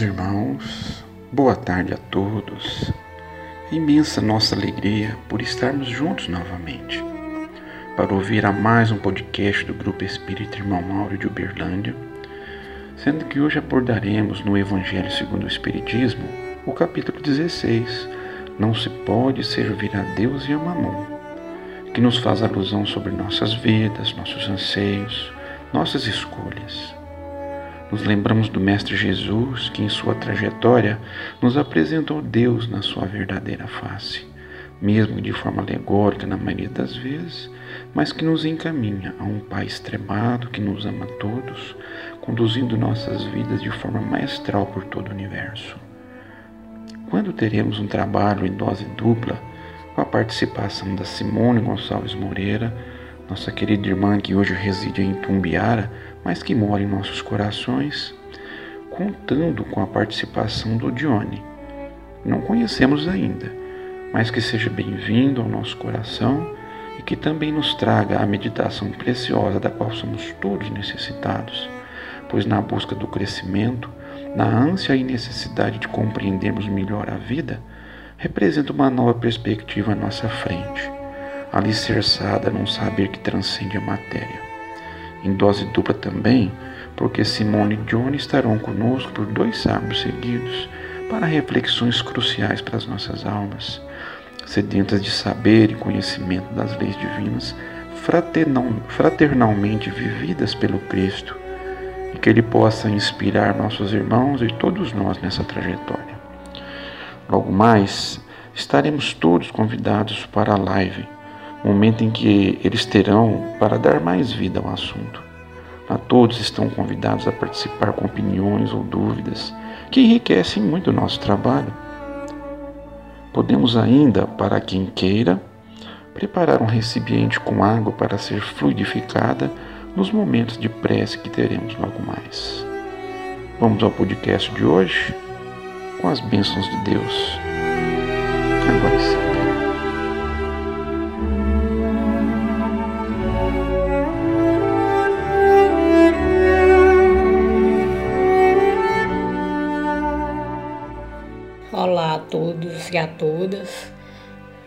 Meus irmãos, boa tarde a todos. É imensa nossa alegria por estarmos juntos novamente para ouvir a mais um podcast do Grupo Espírita Irmão Mauro de Uberlândia, sendo que hoje abordaremos no Evangelho segundo o Espiritismo o capítulo 16, Não se pode servir a Deus e a Mamon, que nos faz alusão sobre nossas vidas, nossos anseios, nossas escolhas. Nos lembramos do Mestre Jesus, que em sua trajetória nos apresentou Deus na sua verdadeira face, mesmo de forma alegórica na maioria das vezes, mas que nos encaminha a um Pai extremado que nos ama a todos, conduzindo nossas vidas de forma maestral por todo o universo. Quando teremos um trabalho em dose dupla, com a participação da Simone Gonçalves Moreira, nossa querida irmã que hoje reside em Tumbiara, mas que mora em nossos corações, contando com a participação do Dione. Não conhecemos ainda, mas que seja bem-vindo ao nosso coração e que também nos traga a meditação preciosa da qual somos todos necessitados, pois na busca do crescimento, na ânsia e necessidade de compreendermos melhor a vida, representa uma nova perspectiva à nossa frente, alicerçada num saber que transcende a matéria em dose dupla também, porque Simone e Johnny estarão conosco por dois sábados seguidos para reflexões cruciais para as nossas almas, sedentas de saber e conhecimento das leis divinas, fraternalmente vividas pelo Cristo, e que Ele possa inspirar nossos irmãos e todos nós nessa trajetória. Logo mais, estaremos todos convidados para a live momento em que eles terão para dar mais vida ao assunto. A todos estão convidados a participar com opiniões ou dúvidas que enriquecem muito o nosso trabalho. Podemos ainda, para quem queira, preparar um recipiente com água para ser fluidificada nos momentos de prece que teremos logo mais. Vamos ao podcast de hoje com as bênçãos de Deus. Agora sim. A todas.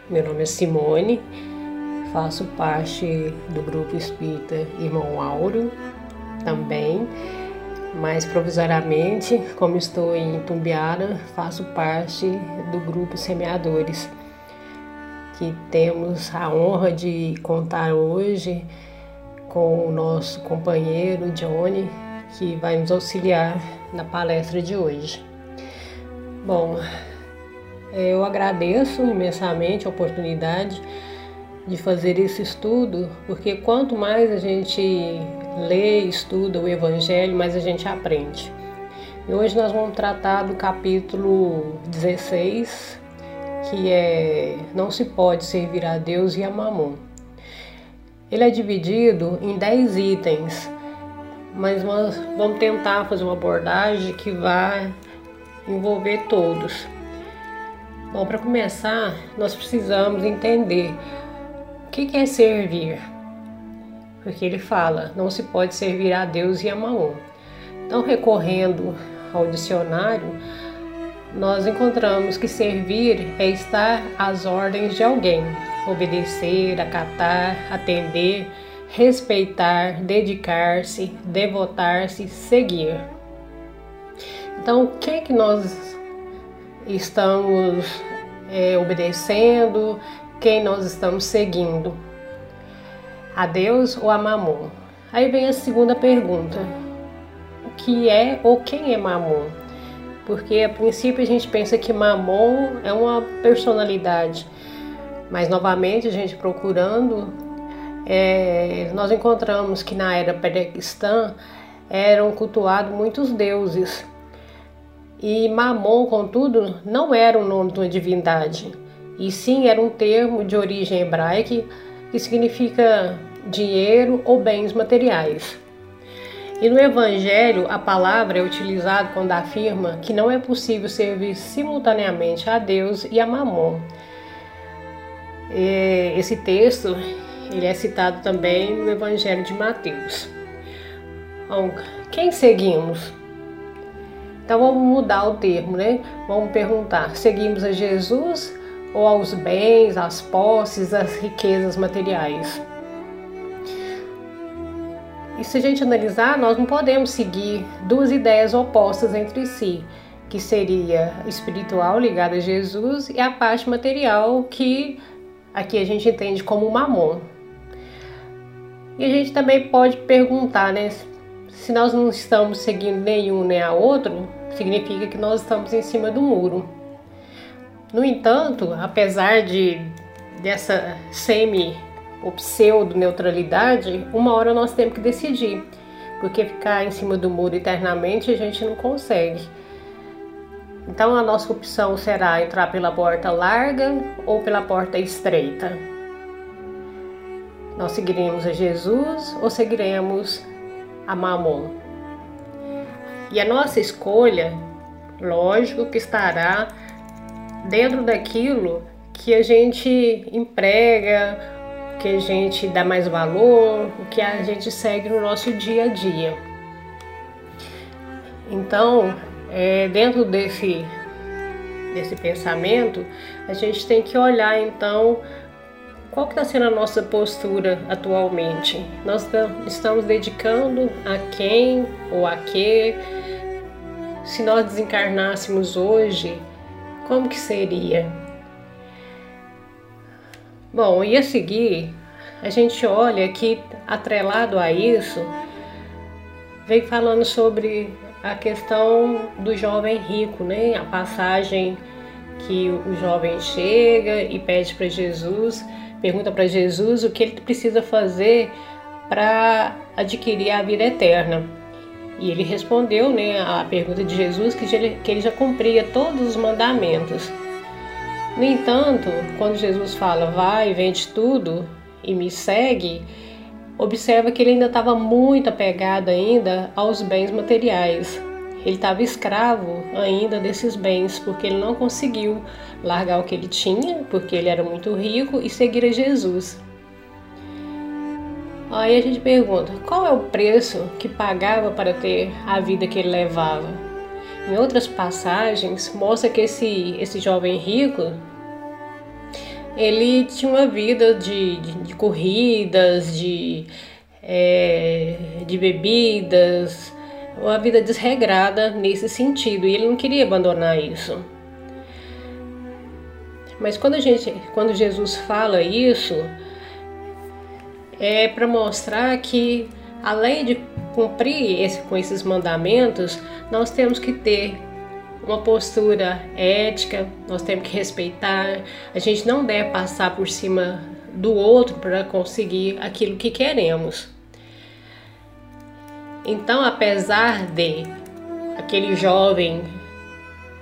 Meu nome é Simone, faço parte do grupo espírita Irmão Auro também, mas provisoriamente, como estou em Tumbiara, faço parte do grupo Semeadores, que temos a honra de contar hoje com o nosso companheiro Johnny, que vai nos auxiliar na palestra de hoje. Bom, eu agradeço imensamente a oportunidade de fazer esse estudo, porque quanto mais a gente lê estuda o Evangelho, mais a gente aprende. E hoje nós vamos tratar do capítulo 16, que é Não se pode servir a Deus e a Mamon. Ele é dividido em 10 itens, mas nós vamos tentar fazer uma abordagem que vai envolver todos. Bom, para começar, nós precisamos entender o que é servir. Porque ele fala, não se pode servir a Deus e a Maom. Então, recorrendo ao dicionário, nós encontramos que servir é estar às ordens de alguém, obedecer, acatar, atender, respeitar, dedicar-se, devotar-se, seguir. Então, o que é que nós estamos é, obedecendo, quem nós estamos seguindo, a Deus ou a Mamon? Aí vem a segunda pergunta: o que é ou quem é Mamon? Porque a princípio a gente pensa que Mamon é uma personalidade, mas novamente a gente procurando, é, nós encontramos que na era pré-cristã eram cultuados muitos deuses e Mamon, contudo, não era o nome de uma divindade, e sim era um termo de origem hebraica que significa dinheiro ou bens materiais. E no Evangelho, a palavra é utilizada quando afirma que não é possível servir simultaneamente a Deus e a Mamon. Esse texto ele é citado também no Evangelho de Mateus. Quem seguimos? Então vamos mudar o termo, né? Vamos perguntar: seguimos a Jesus ou aos bens, às posses, às riquezas materiais? E se a gente analisar, nós não podemos seguir duas ideias opostas entre si, que seria espiritual ligada a Jesus e a parte material que aqui a gente entende como mamon. E a gente também pode perguntar, né? Se nós não estamos seguindo nenhum nem a outro, significa que nós estamos em cima do muro. No entanto, apesar de dessa semi ou pseudo neutralidade, uma hora nós temos que decidir, porque ficar em cima do muro eternamente a gente não consegue. Então a nossa opção será entrar pela porta larga ou pela porta estreita. Nós seguiremos a Jesus ou seguiremos a Mamon? E a nossa escolha, lógico que estará dentro daquilo que a gente emprega, que a gente dá mais valor, o que a gente segue no nosso dia a dia. Então, é, dentro desse, desse pensamento, a gente tem que olhar então qual que está sendo a nossa postura atualmente? Nós estamos dedicando a quem ou a que? Se nós desencarnássemos hoje, como que seria? Bom, e a seguir, a gente olha que atrelado a isso, vem falando sobre a questão do jovem rico, né? A passagem que o jovem chega e pede para Jesus pergunta para Jesus o que ele precisa fazer para adquirir a vida eterna. E ele respondeu né, a pergunta de Jesus que ele, que ele já cumpria todos os mandamentos. No entanto, quando Jesus fala, vai, vende tudo e me segue, observa que ele ainda estava muito apegado ainda aos bens materiais. Ele estava escravo ainda desses bens, porque ele não conseguiu largar o que ele tinha, porque ele era muito rico, e seguir a Jesus. Aí a gente pergunta: qual é o preço que pagava para ter a vida que ele levava? Em outras passagens, mostra que esse, esse jovem rico ele tinha uma vida de, de, de corridas, de, é, de bebidas, uma vida desregrada nesse sentido, e ele não queria abandonar isso. Mas quando a gente, quando Jesus fala isso, é para mostrar que além de cumprir esse, com esses mandamentos, nós temos que ter uma postura ética, nós temos que respeitar, a gente não deve passar por cima do outro para conseguir aquilo que queremos. Então, apesar de aquele jovem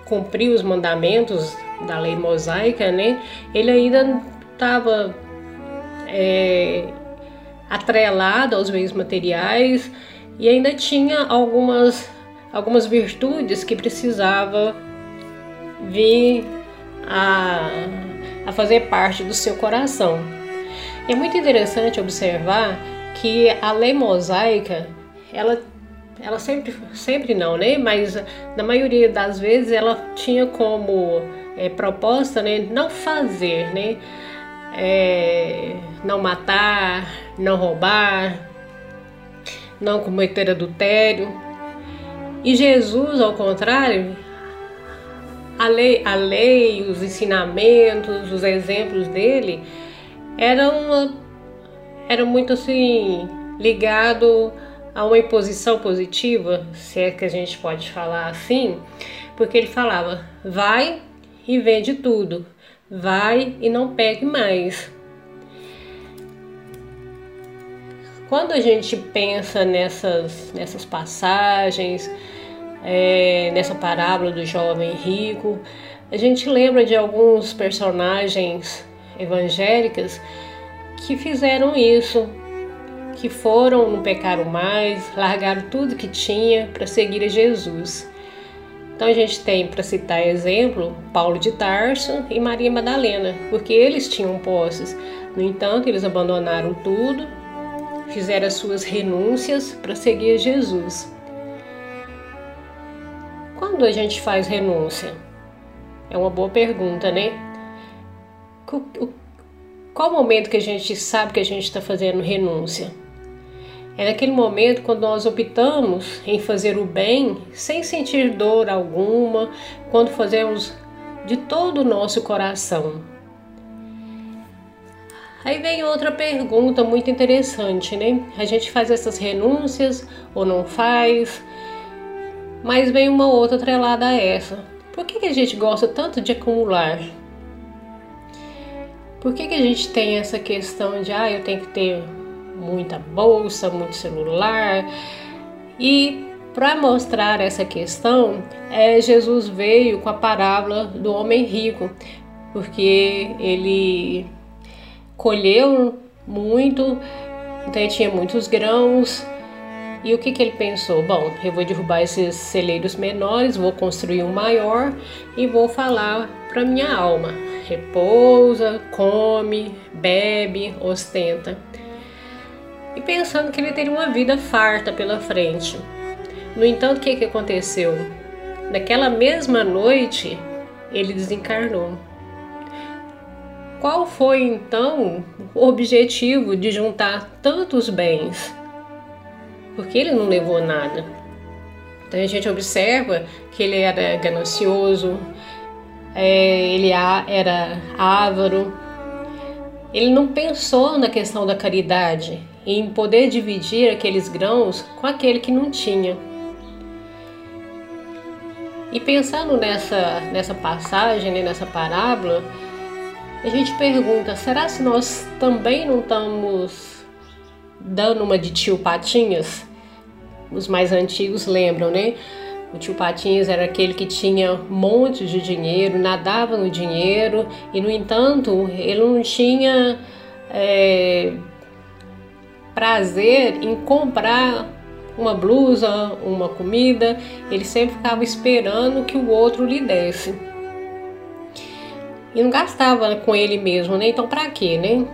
cumprir os mandamentos da lei mosaica, né, ele ainda estava é, atrelado aos bens materiais e ainda tinha algumas, algumas virtudes que precisava vir a, a fazer parte do seu coração. É muito interessante observar que a lei mosaica ela ela sempre, sempre não, né? Mas na maioria das vezes ela tinha como é, proposta, né? Não fazer, né? É, não matar, não roubar, não cometer adultério. E Jesus, ao contrário, a lei, a lei, os ensinamentos, os exemplos dele eram, eram muito assim ligado a uma imposição positiva, se é que a gente pode falar assim, porque ele falava: vai e vende tudo, vai e não pegue mais. Quando a gente pensa nessas, nessas passagens, é, nessa parábola do jovem rico, a gente lembra de alguns personagens evangélicas que fizeram isso que foram, não pecaram mais, largaram tudo que tinha para seguir a Jesus. Então a gente tem, para citar exemplo, Paulo de Tarso e Maria Madalena, porque eles tinham posses. No entanto, eles abandonaram tudo, fizeram as suas renúncias para seguir Jesus. Quando a gente faz renúncia? É uma boa pergunta, né? Qual o momento que a gente sabe que a gente está fazendo renúncia? É naquele momento quando nós optamos em fazer o bem sem sentir dor alguma, quando fazemos de todo o nosso coração. Aí vem outra pergunta muito interessante, né? A gente faz essas renúncias ou não faz? Mas vem uma outra atrelada a essa. Por que, que a gente gosta tanto de acumular? Por que, que a gente tem essa questão de, ah, eu tenho que ter muita bolsa, muito celular? E para mostrar essa questão, é, Jesus veio com a parábola do homem rico, porque ele colheu muito, então ele tinha muitos grãos. E o que, que ele pensou? Bom, eu vou derrubar esses celeiros menores, vou construir um maior e vou falar para minha alma: repousa, come, bebe, ostenta. E pensando que ele teria uma vida farta pela frente. No entanto, o que, que aconteceu? Naquela mesma noite, ele desencarnou. Qual foi então o objetivo de juntar tantos bens? Porque ele não levou nada. Então a gente observa que ele era ganancioso, é, ele era ávaro, ele não pensou na questão da caridade, em poder dividir aqueles grãos com aquele que não tinha. E pensando nessa, nessa passagem, né, nessa parábola, a gente pergunta: será se nós também não estamos dando uma de tio Patinhas? Os mais antigos lembram, né? O tio Patinhas era aquele que tinha montes de dinheiro, nadava no dinheiro e, no entanto, ele não tinha é, prazer em comprar uma blusa, uma comida, ele sempre ficava esperando que o outro lhe desse. E não gastava com ele mesmo, né? Então, para quê, né?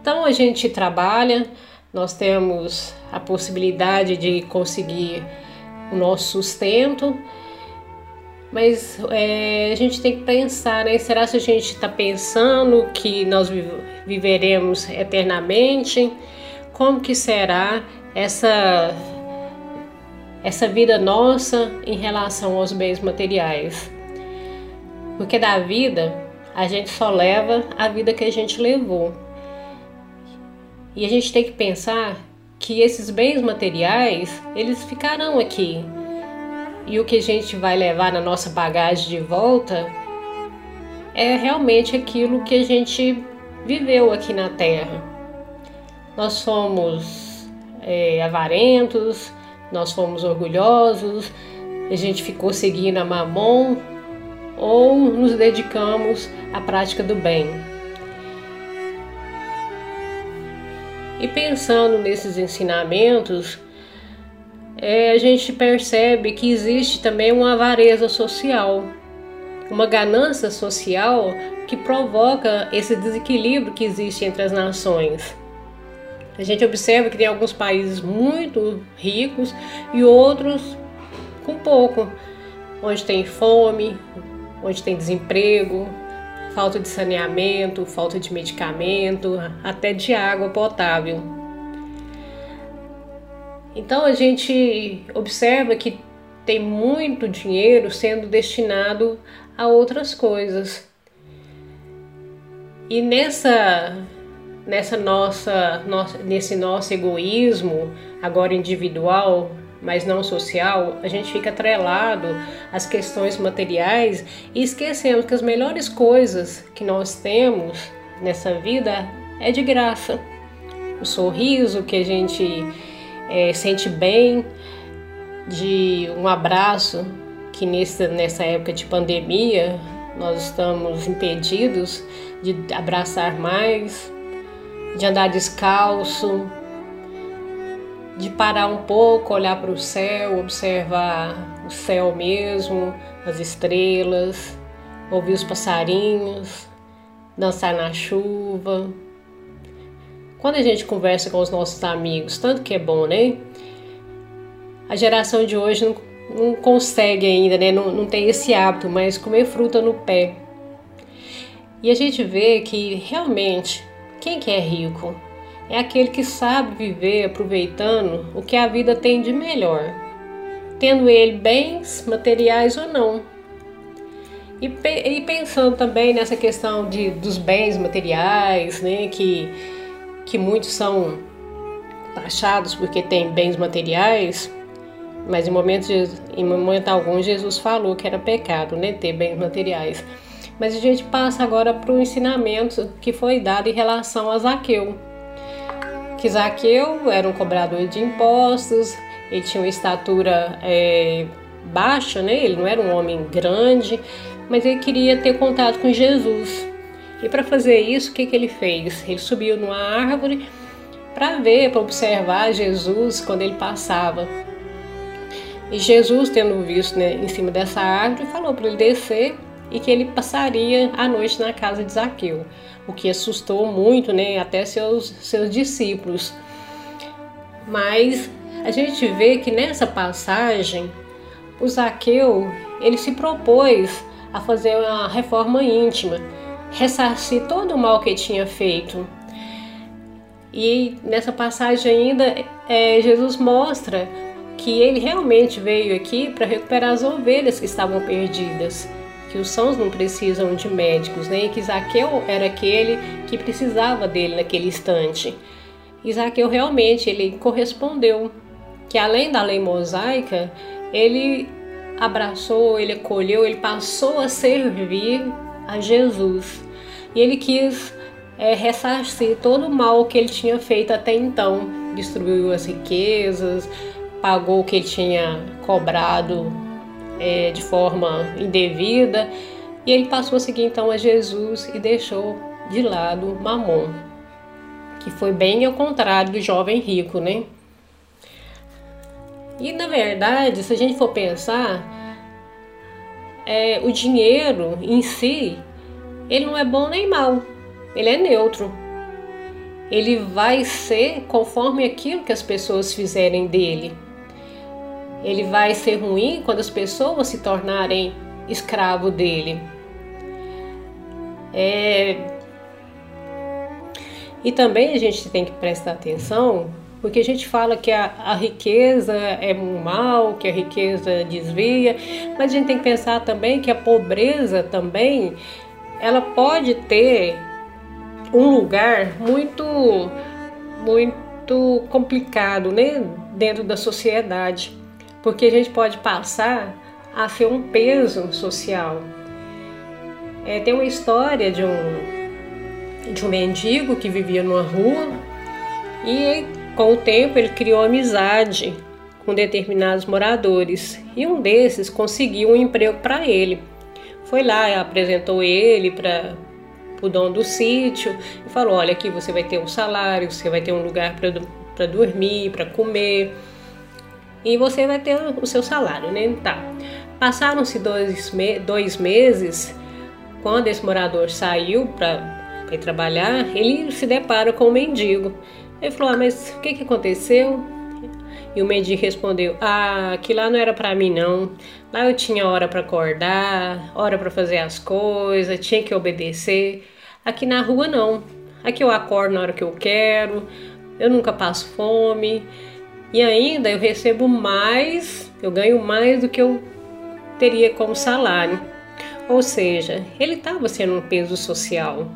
Então, a gente trabalha, nós temos a possibilidade de conseguir o nosso sustento, mas é, a gente tem que pensar, né? Será que a gente está pensando que nós viveremos eternamente? como que será essa essa vida nossa em relação aos bens materiais. Porque da vida a gente só leva a vida que a gente levou. E a gente tem que pensar que esses bens materiais, eles ficarão aqui. E o que a gente vai levar na nossa bagagem de volta é realmente aquilo que a gente viveu aqui na Terra nós somos é, avarentos, nós fomos orgulhosos, a gente ficou seguindo a mamon ou nos dedicamos à prática do bem. E pensando nesses ensinamentos, é, a gente percebe que existe também uma avareza social, uma ganância social que provoca esse desequilíbrio que existe entre as nações. A gente observa que tem alguns países muito ricos e outros com pouco, onde tem fome, onde tem desemprego, falta de saneamento, falta de medicamento, até de água potável. Então a gente observa que tem muito dinheiro sendo destinado a outras coisas. E nessa nessa nossa, nossa, nesse nosso egoísmo, agora individual, mas não social, a gente fica atrelado às questões materiais e esquecemos que as melhores coisas que nós temos nessa vida é de graça. O sorriso que a gente é, sente bem, de um abraço que nessa, nessa época de pandemia nós estamos impedidos de abraçar mais, de andar descalço, de parar um pouco, olhar para o céu, observar o céu mesmo, as estrelas, ouvir os passarinhos, dançar na chuva. Quando a gente conversa com os nossos amigos, tanto que é bom, né? a geração de hoje não, não consegue ainda, né? Não, não tem esse hábito, mas comer fruta no pé. E a gente vê que realmente quem que é rico é aquele que sabe viver aproveitando o que a vida tem de melhor, tendo ele bens materiais ou não. E, e pensando também nessa questão de, dos bens materiais, né, que, que muitos são taxados porque têm bens materiais, mas em momento, em momento algum Jesus falou que era pecado né, ter bens materiais. Mas a gente passa agora para o ensinamento que foi dado em relação a Zaqueu. Que Zaqueu era um cobrador de impostos, ele tinha uma estatura é, baixa, né? ele não era um homem grande, mas ele queria ter contato com Jesus. E para fazer isso, o que, que ele fez? Ele subiu numa árvore para ver, para observar Jesus quando ele passava. E Jesus, tendo visto né, em cima dessa árvore, falou para ele descer e que ele passaria a noite na casa de Zaqueu, o que assustou muito, né, até seus, seus discípulos. Mas a gente vê que nessa passagem, o Zaqueu, ele se propôs a fazer uma reforma íntima, ressarcir todo o mal que tinha feito. E nessa passagem ainda, é, Jesus mostra que ele realmente veio aqui para recuperar as ovelhas que estavam perdidas, que os sãos não precisam de médicos, né? E que Zaqueu era aquele que precisava dele naquele instante. Zaqueu realmente ele correspondeu, que além da lei mosaica, ele abraçou, ele acolheu, ele passou a servir a Jesus. E ele quis é, ressarcir todo o mal que ele tinha feito até então. Destruiu as riquezas, pagou o que ele tinha cobrado é, de forma indevida e ele passou a seguir então a Jesus e deixou de lado Mamon, que foi bem ao contrário do jovem rico, né? E na verdade, se a gente for pensar, é, o dinheiro em si, ele não é bom nem mal, ele é neutro. Ele vai ser conforme aquilo que as pessoas fizerem dele. Ele vai ser ruim quando as pessoas se tornarem escravo dele. É... E também a gente tem que prestar atenção, porque a gente fala que a, a riqueza é um mal, que a riqueza desvia, mas a gente tem que pensar também que a pobreza também ela pode ter um lugar muito muito complicado, né, dentro da sociedade porque a gente pode passar a ser um peso social. É, tem uma história de um, de um mendigo que vivia numa rua e com o tempo ele criou amizade com determinados moradores e um desses conseguiu um emprego para ele. Foi lá, apresentou ele para o dono do sítio e falou: Olha, aqui você vai ter um salário, você vai ter um lugar para dormir, para comer e você vai ter o seu salário, né? Tá. Passaram-se dois, me dois meses, quando esse morador saiu para trabalhar, ele se depara com um mendigo. Ele falou: ah, Mas o que, que aconteceu? E o mendigo respondeu: Ah, aqui lá não era para mim não. Lá eu tinha hora para acordar, hora para fazer as coisas, tinha que obedecer. Aqui na rua não. Aqui eu acordo na hora que eu quero, eu nunca passo fome. E ainda eu recebo mais, eu ganho mais do que eu teria como salário. Ou seja, ele estava sendo um peso social.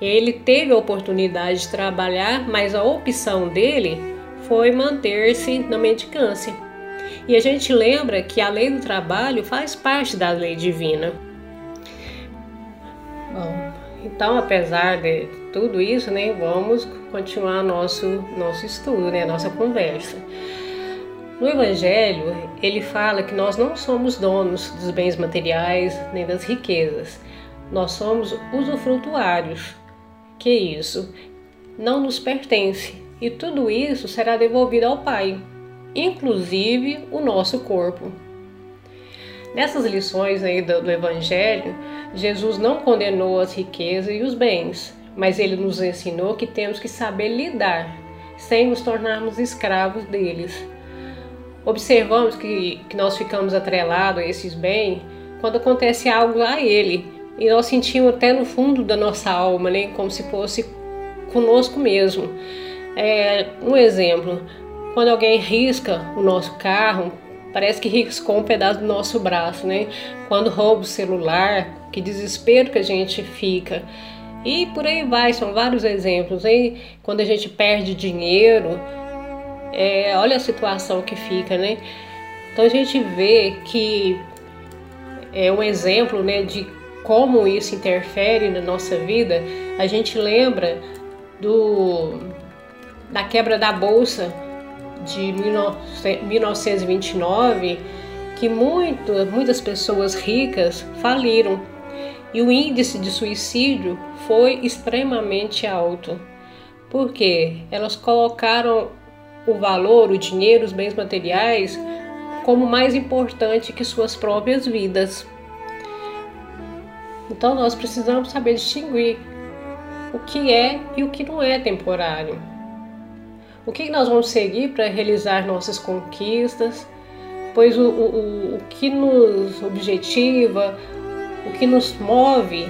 Ele teve a oportunidade de trabalhar, mas a opção dele foi manter-se na mendicância. E a gente lembra que a lei do trabalho faz parte da lei divina. Bom, então, apesar de tudo isso, né, vamos continuar nosso, nosso estudo, né, nossa conversa. No Evangelho, ele fala que nós não somos donos dos bens materiais nem das riquezas. Nós somos usufrutuários. Que isso? Não nos pertence. E tudo isso será devolvido ao Pai, inclusive o nosso corpo. Nessas lições aí do, do Evangelho, Jesus não condenou as riquezas e os bens, mas ele nos ensinou que temos que saber lidar sem nos tornarmos escravos deles. observamos que, que nós ficamos atrelados a esses bens quando acontece algo a ele. E nós sentimos até no fundo da nossa alma, né? Como se fosse conosco mesmo. É, um exemplo, quando alguém risca o nosso carro, parece que riscou um pedaço do nosso braço, né? Quando rouba o celular, que desespero que a gente fica. E por aí vai, são vários exemplos. Hein? Quando a gente perde dinheiro, é, olha a situação que fica, né? Então a gente vê que é um exemplo né, de como isso interfere na nossa vida. A gente lembra do, da quebra da Bolsa de 1929, que muito, muitas pessoas ricas faliram e o índice de suicídio foi extremamente alto. Porque elas colocaram o valor, o dinheiro, os bens materiais como mais importante que suas próprias vidas. Então nós precisamos saber distinguir o que é e o que não é temporário. O que nós vamos seguir para realizar nossas conquistas, pois o, o, o que nos objetiva, o que nos move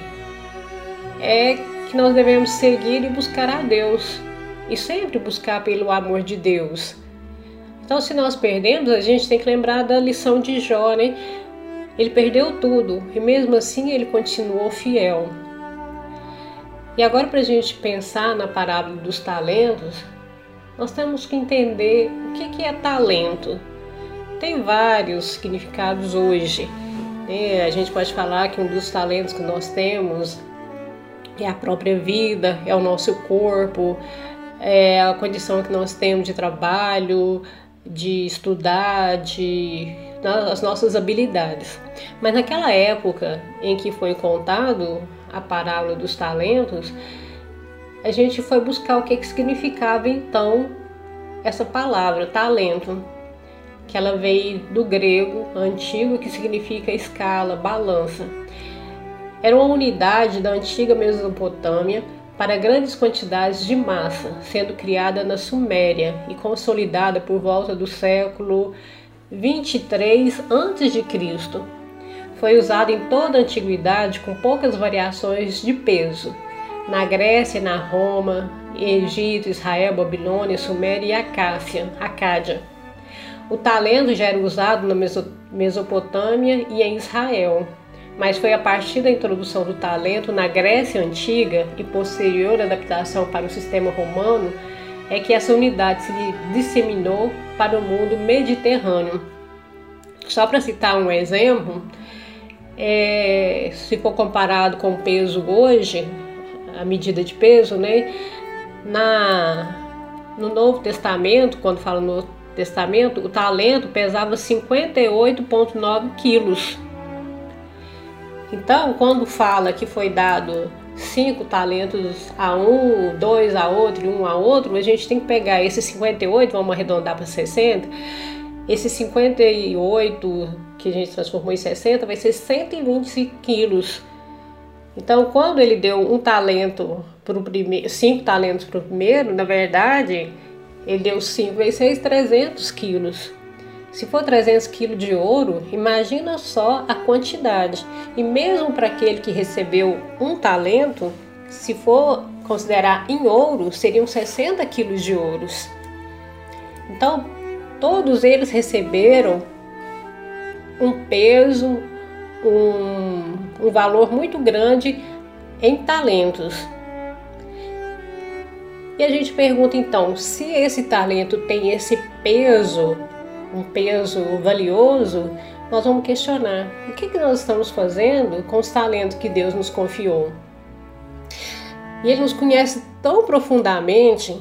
é que nós devemos seguir e buscar a Deus e sempre buscar pelo amor de Deus. Então, se nós perdemos, a gente tem que lembrar da lição de Jó, né? Ele perdeu tudo e mesmo assim ele continuou fiel. E agora, para a gente pensar na parábola dos talentos, nós temos que entender o que é talento. Tem vários significados hoje. Né? A gente pode falar que um dos talentos que nós temos é a própria vida, é o nosso corpo, é a condição que nós temos de trabalho, de estudar, de as nossas habilidades. Mas naquela época em que foi contado a parábola dos talentos, a gente foi buscar o que, que significava então essa palavra, talento, que ela veio do grego antigo, que significa escala, balança. Era uma unidade da antiga Mesopotâmia para grandes quantidades de massa, sendo criada na Suméria e consolidada por volta do século 23 a.C. Foi usada em toda a antiguidade com poucas variações de peso. Na Grécia, na Roma, Egito, Israel, Babilônia, Suméria e Acácia, Acádia. O talento já era usado na Mesopotâmia e em Israel, mas foi a partir da introdução do talento na Grécia Antiga e posterior adaptação para o sistema romano é que essa unidade se disseminou para o mundo mediterrâneo. Só para citar um exemplo, é, se for comparado com o peso hoje, a medida de peso, né? Na, no Novo Testamento, quando fala no Testamento, o talento pesava 58,9 quilos. Então, quando fala que foi dado cinco talentos a um, dois a outro e um a outro, a gente tem que pegar esses 58, vamos arredondar para 60. Esse 58 que a gente transformou em 60 vai ser 120 quilos. Então, quando ele deu um talento para o primeiro, cinco talentos para o primeiro, na verdade, ele deu cinco vezes seis, 300 quilos. Se for 300 quilos de ouro, imagina só a quantidade. E mesmo para aquele que recebeu um talento, se for considerar em ouro, seriam 60 quilos de ouros. Então, todos eles receberam um peso, um, um valor muito grande em talentos. E a gente pergunta então, se esse talento tem esse peso um peso valioso, nós vamos questionar o que, que nós estamos fazendo com os talentos que Deus nos confiou. E Ele nos conhece tão profundamente,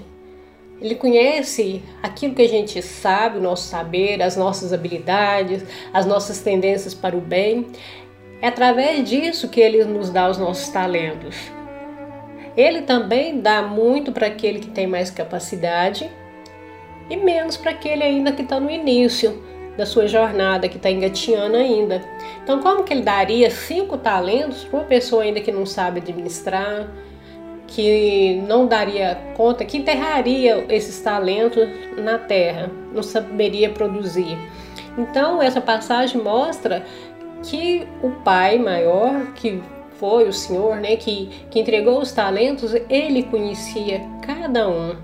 Ele conhece aquilo que a gente sabe, o nosso saber, as nossas habilidades, as nossas tendências para o bem. É através disso que Ele nos dá os nossos talentos. Ele também dá muito para aquele que tem mais capacidade e menos para aquele ainda que está no início da sua jornada, que está engatinhando ainda. Então, como que ele daria cinco talentos para uma pessoa ainda que não sabe administrar, que não daria conta, que enterraria esses talentos na terra, não saberia produzir. Então, essa passagem mostra que o pai maior, que foi o Senhor, né, que, que entregou os talentos, ele conhecia cada um.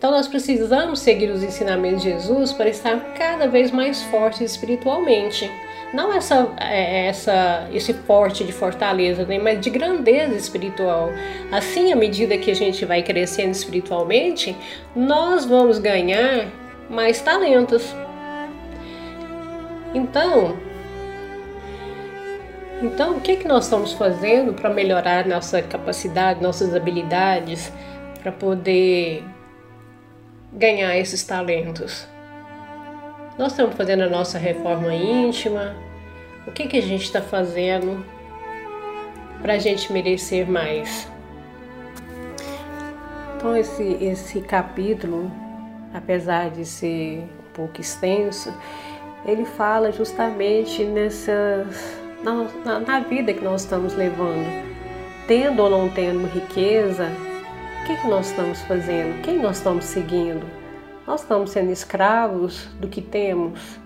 Então nós precisamos seguir os ensinamentos de Jesus para estar cada vez mais fortes espiritualmente. Não essa, é, essa, esse forte de fortaleza, né? mas de grandeza espiritual. Assim, à medida que a gente vai crescendo espiritualmente, nós vamos ganhar mais talentos. Então, então o que, que nós estamos fazendo para melhorar nossa capacidade, nossas habilidades, para poder ganhar esses talentos? Nós estamos fazendo a nossa reforma íntima. O que, que a gente está fazendo para a gente merecer mais? Então, esse, esse capítulo, apesar de ser um pouco extenso, ele fala justamente nessas, na, na, na vida que nós estamos levando. Tendo ou não tendo riqueza, o que, que nós estamos fazendo? Quem nós estamos seguindo? Nós estamos sendo escravos do que temos?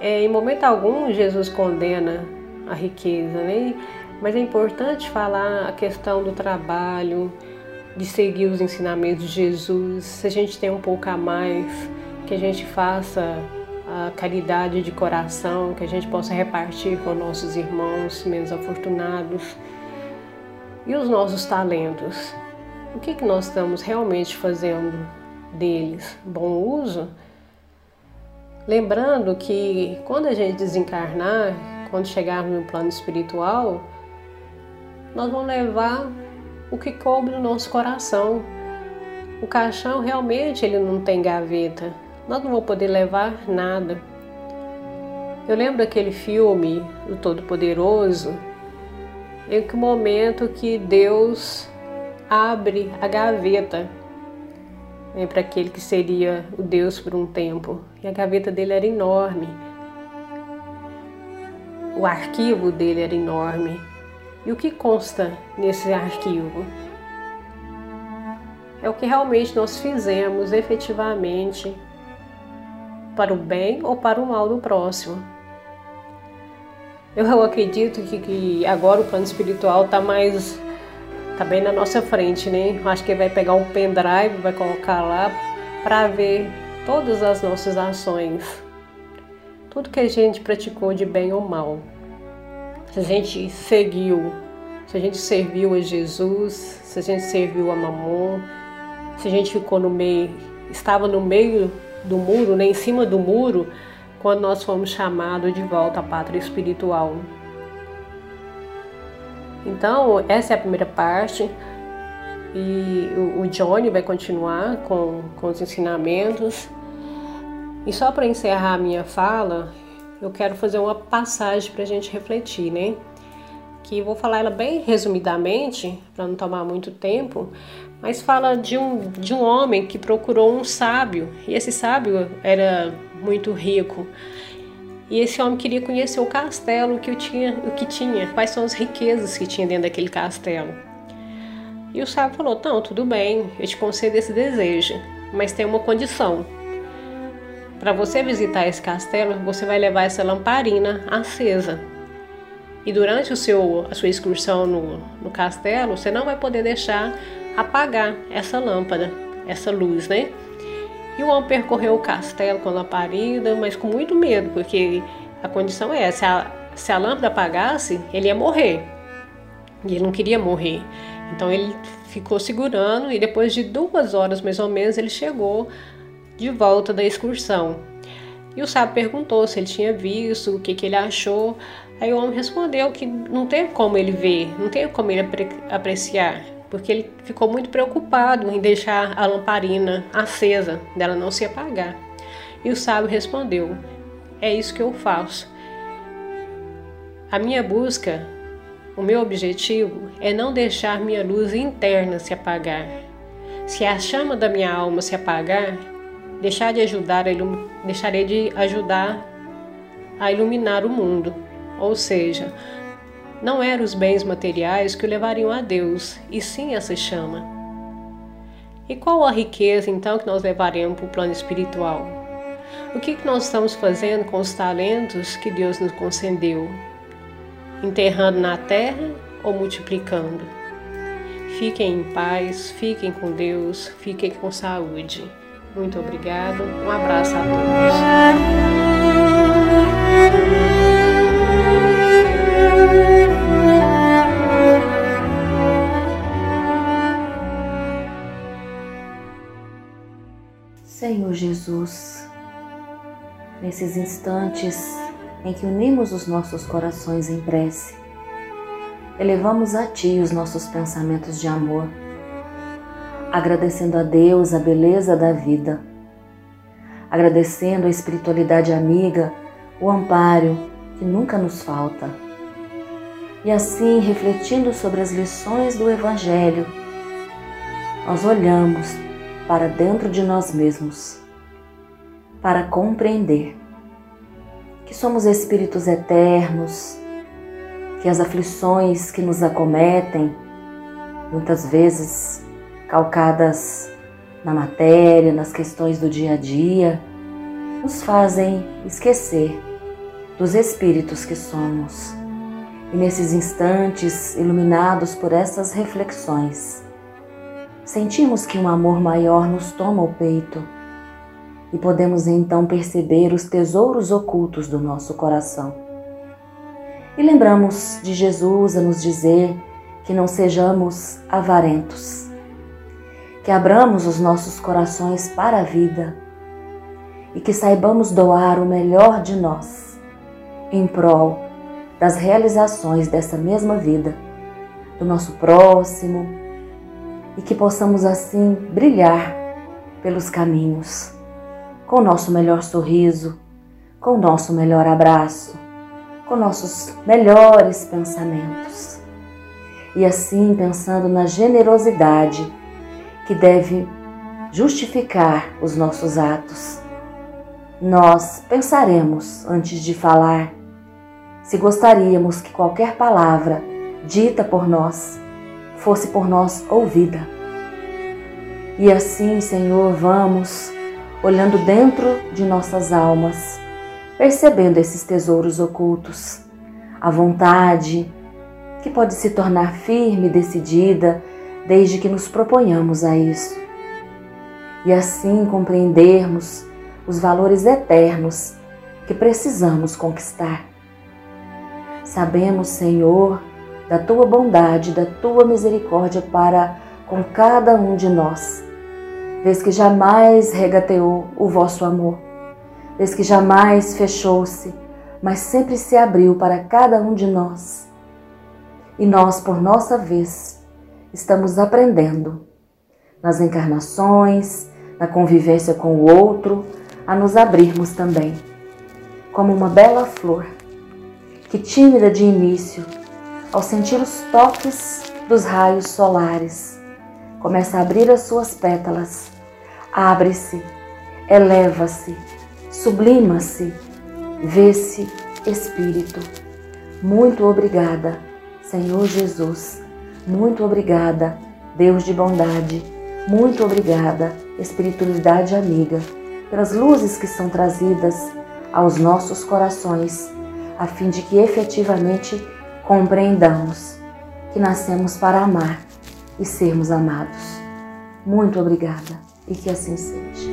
É, em momento algum, Jesus condena a riqueza, né? mas é importante falar a questão do trabalho, de seguir os ensinamentos de Jesus. Se a gente tem um pouco a mais, que a gente faça a caridade de coração, que a gente possa repartir com nossos irmãos menos afortunados e os nossos talentos? O que, que nós estamos realmente fazendo deles? Bom uso? Lembrando que quando a gente desencarnar, quando chegarmos no plano espiritual, nós vamos levar o que coube no nosso coração. O caixão realmente ele não tem gaveta. Nós não vamos poder levar nada. Eu lembro aquele filme do Todo-Poderoso, em que o momento que Deus abre a gaveta né, para aquele que seria o Deus por um tempo. E a gaveta dele era enorme. O arquivo dele era enorme. E o que consta nesse arquivo? É o que realmente nós fizemos efetivamente para o bem ou para o mal do próximo. Eu acredito que, que agora o plano espiritual está mais. Tá bem na nossa frente, né? Acho que vai pegar um pendrive, vai colocar lá para ver todas as nossas ações. Tudo que a gente praticou de bem ou mal. Se a gente seguiu, se a gente serviu a Jesus, se a gente serviu a Mamon, se a gente ficou no meio, estava no meio do muro, né, em cima do muro, quando nós fomos chamados de volta à pátria espiritual. Então, essa é a primeira parte. E o Johnny vai continuar com, com os ensinamentos. E só para encerrar a minha fala, eu quero fazer uma passagem para a gente refletir, né? Que vou falar ela bem resumidamente, para não tomar muito tempo, mas fala de um, de um homem que procurou um sábio, e esse sábio era muito rico. E esse homem queria conhecer o castelo, o que, tinha, o que tinha, quais são as riquezas que tinha dentro daquele castelo. E o sábio falou: Não, tudo bem, eu te concedo esse desejo, mas tem uma condição. Para você visitar esse castelo, você vai levar essa lamparina acesa. E durante o seu, a sua excursão no, no castelo, você não vai poder deixar apagar essa lâmpada, essa luz, né? E o homem percorreu o castelo com a lamparina, mas com muito medo, porque a condição é se a, se a lâmpada apagasse, ele ia morrer. E ele não queria morrer. Então ele ficou segurando e depois de duas horas mais ou menos ele chegou de volta da excursão. E o sábio perguntou se ele tinha visto, o que, que ele achou. Aí o homem respondeu que não tem como ele ver, não tem como ele apreciar porque ele ficou muito preocupado em deixar a lamparina acesa, dela não se apagar. E o sábio respondeu: É isso que eu faço. A minha busca, o meu objetivo é não deixar minha luz interna se apagar. Se a chama da minha alma se apagar, deixar de ajudar, deixarei de ajudar a iluminar o mundo. Ou seja, não eram os bens materiais que o levariam a Deus, e sim essa chama. E qual a riqueza então que nós levaremos para o plano espiritual? O que, que nós estamos fazendo com os talentos que Deus nos concedeu? Enterrando na terra ou multiplicando? Fiquem em paz, fiquem com Deus, fiquem com saúde. Muito obrigado, um abraço a todos. Jesus, nesses instantes em que unimos os nossos corações em prece, elevamos a Ti os nossos pensamentos de amor, agradecendo a Deus a beleza da vida, agradecendo a espiritualidade amiga, o amparo que nunca nos falta. E assim, refletindo sobre as lições do Evangelho, nós olhamos para dentro de nós mesmos, para compreender que somos espíritos eternos, que as aflições que nos acometem, muitas vezes calcadas na matéria, nas questões do dia a dia, nos fazem esquecer dos espíritos que somos. E nesses instantes, iluminados por essas reflexões, sentimos que um amor maior nos toma o peito e podemos então perceber os tesouros ocultos do nosso coração. E lembramos de Jesus a nos dizer que não sejamos avarentos, que abramos os nossos corações para a vida e que saibamos doar o melhor de nós em prol das realizações dessa mesma vida, do nosso próximo, e que possamos assim brilhar pelos caminhos, com nosso melhor sorriso, com o nosso melhor abraço, com nossos melhores pensamentos. E assim, pensando na generosidade que deve justificar os nossos atos, nós pensaremos antes de falar se gostaríamos que qualquer palavra dita por nós fosse por nós ouvida. E assim, Senhor, vamos olhando dentro de nossas almas, percebendo esses tesouros ocultos, a vontade que pode se tornar firme e decidida desde que nos proponhamos a isso. E assim compreendermos os valores eternos que precisamos conquistar. Sabemos, Senhor, da tua bondade, da tua misericórdia para com cada um de nós, vez que jamais regateou o vosso amor, vez que jamais fechou-se, mas sempre se abriu para cada um de nós. E nós, por nossa vez, estamos aprendendo nas encarnações, na convivência com o outro, a nos abrirmos também, como uma bela flor que, tímida de início, ao sentir os toques dos raios solares. Começa a abrir as suas pétalas, abre-se, eleva-se, sublima-se, vê-se Espírito. Muito obrigada, Senhor Jesus. Muito obrigada, Deus de bondade. Muito obrigada, espiritualidade amiga, pelas luzes que são trazidas aos nossos corações, a fim de que efetivamente compreendamos que nascemos para amar e sermos amados. Muito obrigada e que assim seja.